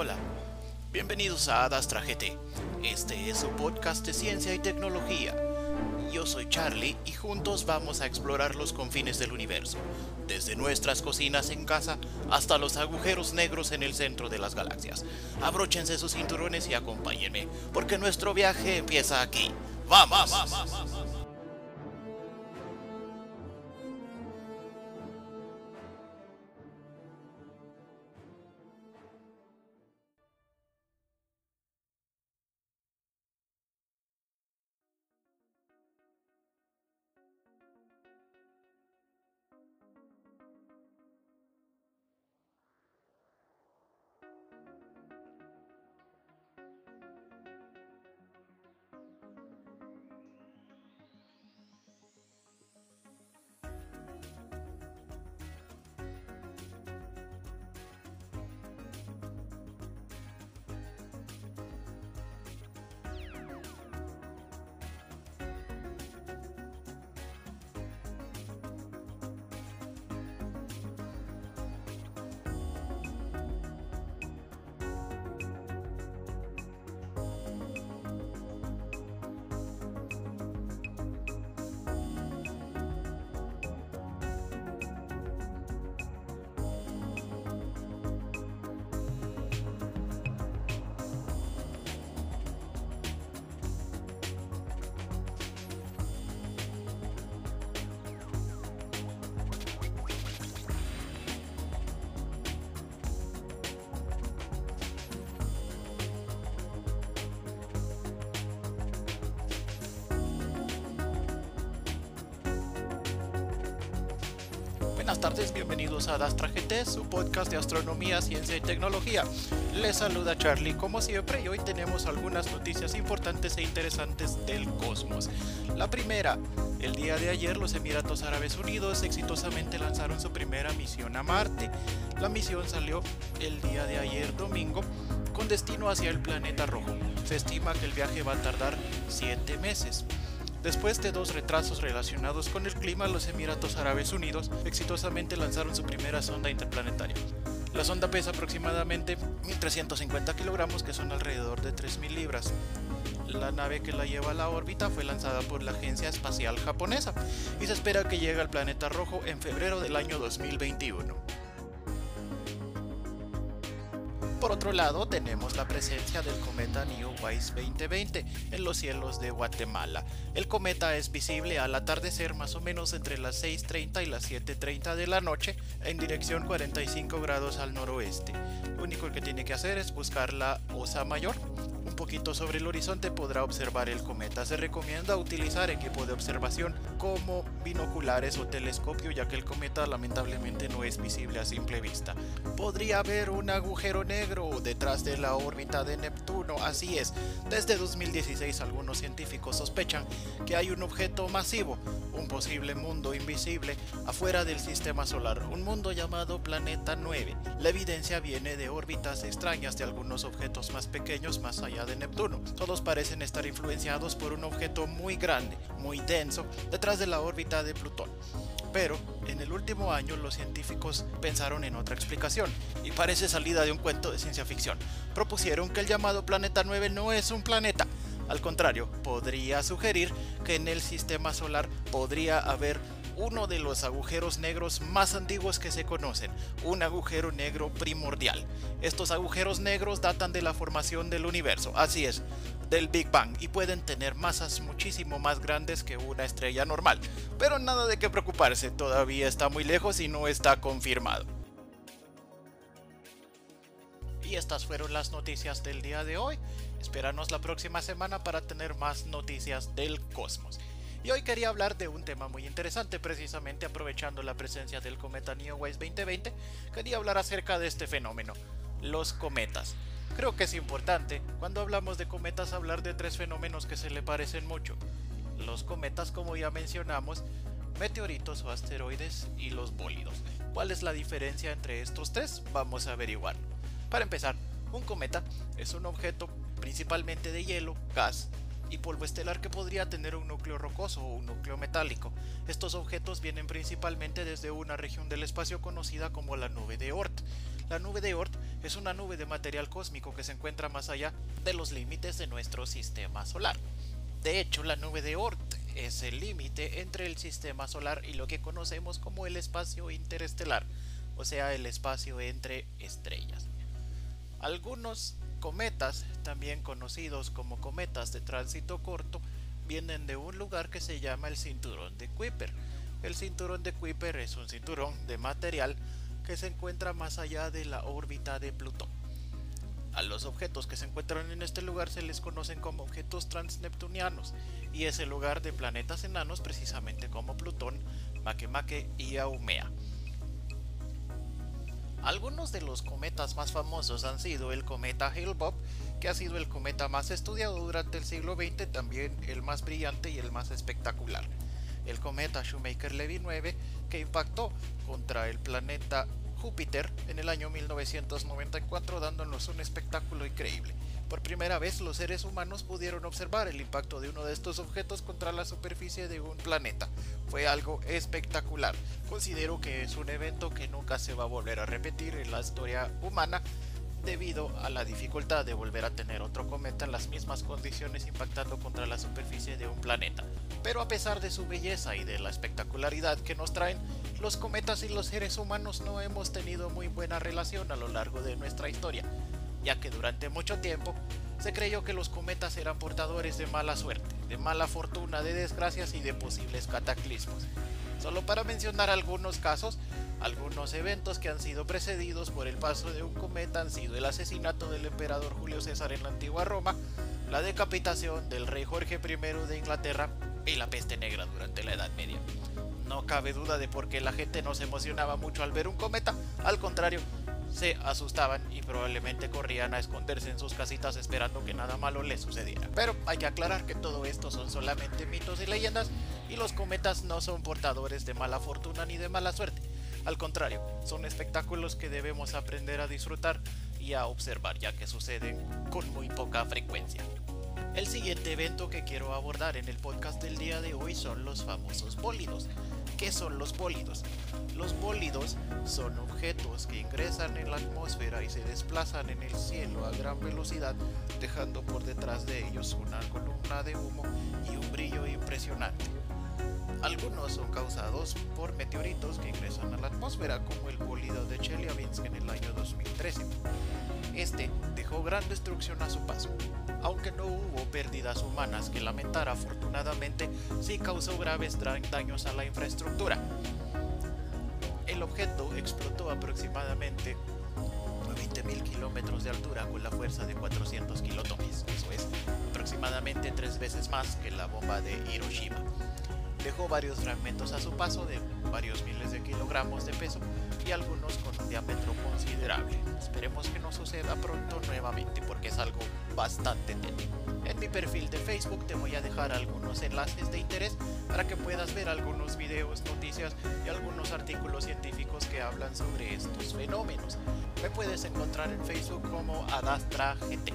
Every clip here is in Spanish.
Hola, bienvenidos a Adastra GT. Este es su podcast de ciencia y tecnología. Yo soy Charlie y juntos vamos a explorar los confines del universo, desde nuestras cocinas en casa hasta los agujeros negros en el centro de las galaxias. Abróchense sus cinturones y acompáñenme, porque nuestro viaje empieza aquí. ¡Vamos! Buenas tardes, bienvenidos a Dastra GT, su podcast de astronomía, ciencia y tecnología. Les saluda Charlie como siempre y hoy tenemos algunas noticias importantes e interesantes del cosmos. La primera, el día de ayer los Emiratos Árabes Unidos exitosamente lanzaron su primera misión a Marte. La misión salió el día de ayer domingo con destino hacia el planeta rojo. Se estima que el viaje va a tardar 7 meses. Después de dos retrasos relacionados con el clima, los Emiratos Árabes Unidos exitosamente lanzaron su primera sonda interplanetaria. La sonda pesa aproximadamente 1.350 kilogramos, que son alrededor de 3.000 libras. La nave que la lleva a la órbita fue lanzada por la Agencia Espacial Japonesa y se espera que llegue al planeta rojo en febrero del año 2021. Por otro lado, tenemos la presencia del cometa Neowise 2020 en los cielos de Guatemala. El cometa es visible al atardecer más o menos entre las 6.30 y las 7.30 de la noche en dirección 45 grados al noroeste. Lo único que tiene que hacer es buscar la Osa Mayor. Un poquito sobre el horizonte podrá observar el cometa. Se recomienda utilizar equipo de observación como binoculares o telescopio ya que el cometa lamentablemente no es visible a simple vista. Podría haber un agujero negro detrás de la órbita de Neptuno, así es. Desde 2016 algunos científicos sospechan que hay un objeto masivo, un posible mundo invisible afuera del sistema solar, un mundo llamado Planeta 9. La evidencia viene de órbitas extrañas de algunos objetos más pequeños más allá de Neptuno. Todos parecen estar influenciados por un objeto muy grande, muy denso, detrás de la órbita de Plutón. Pero en el último año los científicos pensaron en otra explicación, y parece salida de un cuento de ciencia ficción. Propusieron que el llamado Planeta 9 no es un planeta, al contrario, podría sugerir que en el sistema solar podría haber uno de los agujeros negros más antiguos que se conocen, un agujero negro primordial. Estos agujeros negros datan de la formación del universo, así es, del Big Bang, y pueden tener masas muchísimo más grandes que una estrella normal. Pero nada de qué preocuparse, todavía está muy lejos y no está confirmado. Y estas fueron las noticias del día de hoy. Espéranos la próxima semana para tener más noticias del cosmos. Y hoy quería hablar de un tema muy interesante, precisamente aprovechando la presencia del cometa Neowise 2020, quería hablar acerca de este fenómeno, los cometas. Creo que es importante, cuando hablamos de cometas, hablar de tres fenómenos que se le parecen mucho. Los cometas, como ya mencionamos, meteoritos o asteroides y los bólidos. ¿Cuál es la diferencia entre estos tres? Vamos a averiguar. Para empezar, un cometa es un objeto principalmente de hielo, gas y polvo estelar que podría tener un núcleo rocoso o un núcleo metálico. Estos objetos vienen principalmente desde una región del espacio conocida como la nube de Oort. La nube de Oort es una nube de material cósmico que se encuentra más allá de los límites de nuestro sistema solar. De hecho, la nube de Oort es el límite entre el sistema solar y lo que conocemos como el espacio interestelar, o sea, el espacio entre estrellas. Algunos cometas, también conocidos como cometas de tránsito corto, vienen de un lugar que se llama el cinturón de Kuiper. El cinturón de Kuiper es un cinturón de material que se encuentra más allá de la órbita de Plutón. A los objetos que se encuentran en este lugar se les conocen como objetos transneptunianos y es el lugar de planetas enanos precisamente como Plutón, Makemake y Aumea. Algunos de los cometas más famosos han sido el cometa Hale-Bopp, que ha sido el cometa más estudiado durante el siglo XX, también el más brillante y el más espectacular. El cometa Shoemaker-Levy 9, que impactó contra el planeta Júpiter en el año 1994 dándonos un espectáculo increíble. Por primera vez los seres humanos pudieron observar el impacto de uno de estos objetos contra la superficie de un planeta. Fue algo espectacular. Considero que es un evento que nunca se va a volver a repetir en la historia humana debido a la dificultad de volver a tener otro cometa en las mismas condiciones impactando contra la superficie de un planeta. Pero a pesar de su belleza y de la espectacularidad que nos traen, los cometas y los seres humanos no hemos tenido muy buena relación a lo largo de nuestra historia, ya que durante mucho tiempo se creyó que los cometas eran portadores de mala suerte, de mala fortuna, de desgracias y de posibles cataclismos. Solo para mencionar algunos casos, algunos eventos que han sido precedidos por el paso de un cometa han sido el asesinato del emperador Julio César en la antigua Roma, la decapitación del rey Jorge I de Inglaterra y la peste negra durante la Edad Media. No cabe duda de por qué la gente no se emocionaba mucho al ver un cometa, al contrario, se asustaban y probablemente corrían a esconderse en sus casitas esperando que nada malo les sucediera. Pero hay que aclarar que todo esto son solamente mitos y leyendas y los cometas no son portadores de mala fortuna ni de mala suerte. Al contrario, son espectáculos que debemos aprender a disfrutar y a observar ya que suceden con muy poca frecuencia. El siguiente evento que quiero abordar en el podcast del día de hoy son los famosos bólidos. ¿Qué son los bólidos? Los bólidos son objetos que ingresan en la atmósfera y se desplazan en el cielo a gran velocidad, dejando por detrás de ellos una columna de humo y un brillo impresionante. Algunos son causados por meteoritos que ingresan a la atmósfera, como el bólido de Chelyabinsk en el año 2013. Este dejó gran destrucción a su paso, aunque no hubo pérdidas humanas que lamentar afortunadamente, sí causó graves daños a la infraestructura. El objeto explotó aproximadamente a 20.000 kilómetros de altura con la fuerza de 400 kilotones, eso es aproximadamente tres veces más que la bomba de Hiroshima. Dejó varios fragmentos a su paso de varios miles de kilogramos de peso y algunos con un diámetro considerable. Esperemos que no suceda pronto nuevamente porque es algo bastante técnico. En mi perfil de Facebook te voy a dejar algunos enlaces de interés para que puedas ver algunos videos, noticias y algunos artículos científicos que hablan sobre estos fenómenos. Me puedes encontrar en Facebook como Adastra GT.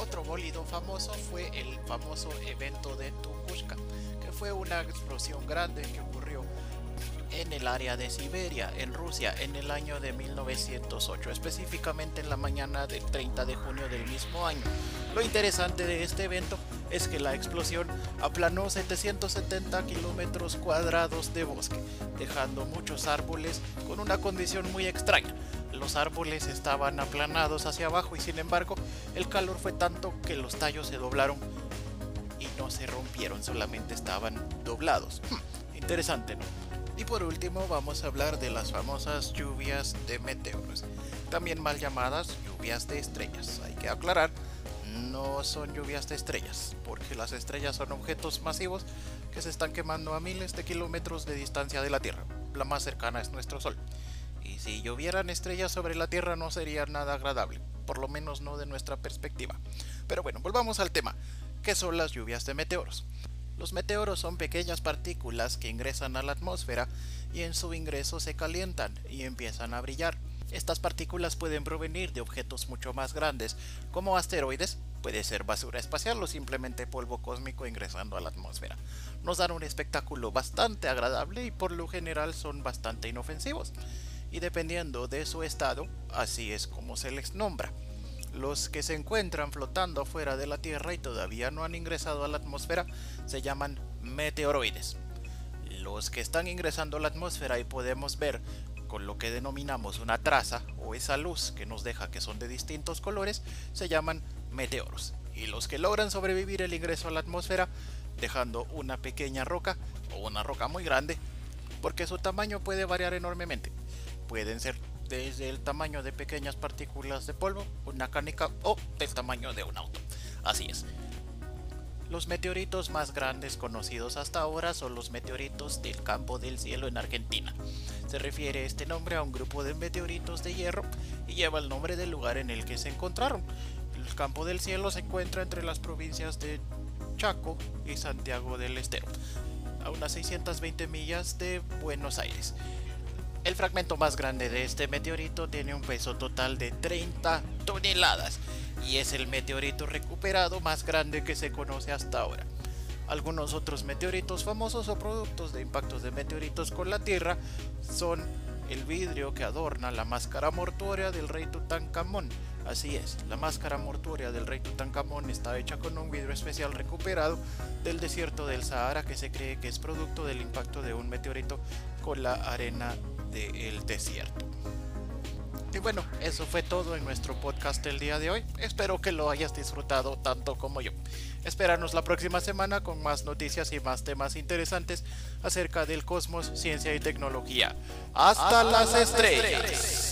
Otro bólido famoso fue el famoso evento de Tunguska, que fue una explosión grande que ocurrió en el área de Siberia, en Rusia, en el año de 1908, específicamente en la mañana del 30 de junio del mismo año. Lo interesante de este evento es que la explosión aplanó 770 kilómetros cuadrados de bosque, dejando muchos árboles con una condición muy extraña los árboles estaban aplanados hacia abajo y sin embargo el calor fue tanto que los tallos se doblaron y no se rompieron, solamente estaban doblados. Hmm, interesante, ¿no? Y por último vamos a hablar de las famosas lluvias de meteoros, también mal llamadas lluvias de estrellas. Hay que aclarar, no son lluvias de estrellas, porque las estrellas son objetos masivos que se están quemando a miles de kilómetros de distancia de la Tierra. La más cercana es nuestro Sol y si llovieran estrellas sobre la Tierra no sería nada agradable, por lo menos no de nuestra perspectiva. Pero bueno, volvamos al tema. ¿Qué son las lluvias de meteoros? Los meteoros son pequeñas partículas que ingresan a la atmósfera y en su ingreso se calientan y empiezan a brillar. Estas partículas pueden provenir de objetos mucho más grandes, como asteroides, Puede ser basura espacial o simplemente polvo cósmico ingresando a la atmósfera. Nos dan un espectáculo bastante agradable y por lo general son bastante inofensivos. Y dependiendo de su estado, así es como se les nombra. Los que se encuentran flotando fuera de la Tierra y todavía no han ingresado a la atmósfera se llaman meteoroides. Los que están ingresando a la atmósfera y podemos ver con lo que denominamos una traza o esa luz que nos deja que son de distintos colores se llaman meteoros. Y los que logran sobrevivir el ingreso a la atmósfera dejando una pequeña roca o una roca muy grande porque su tamaño puede variar enormemente. Pueden ser desde el tamaño de pequeñas partículas de polvo, una canica o del tamaño de un auto. Así es. Los meteoritos más grandes conocidos hasta ahora son los meteoritos del campo del cielo en Argentina. Se refiere este nombre a un grupo de meteoritos de hierro y lleva el nombre del lugar en el que se encontraron. El campo del cielo se encuentra entre las provincias de Chaco y Santiago del Estero, a unas 620 millas de Buenos Aires. El fragmento más grande de este meteorito tiene un peso total de 30 toneladas y es el meteorito recuperado más grande que se conoce hasta ahora. Algunos otros meteoritos famosos o productos de impactos de meteoritos con la Tierra son el vidrio que adorna la máscara mortuoria del rey Tutankamón. Así es, la máscara mortuoria del rey Tutankamón está hecha con un vidrio especial recuperado del desierto del Sahara que se cree que es producto del impacto de un meteorito con la arena del desierto. Y bueno, eso fue todo en nuestro podcast el día de hoy. Espero que lo hayas disfrutado tanto como yo. Espéranos la próxima semana con más noticias y más temas interesantes acerca del cosmos, ciencia y tecnología. Hasta, las, estrellas.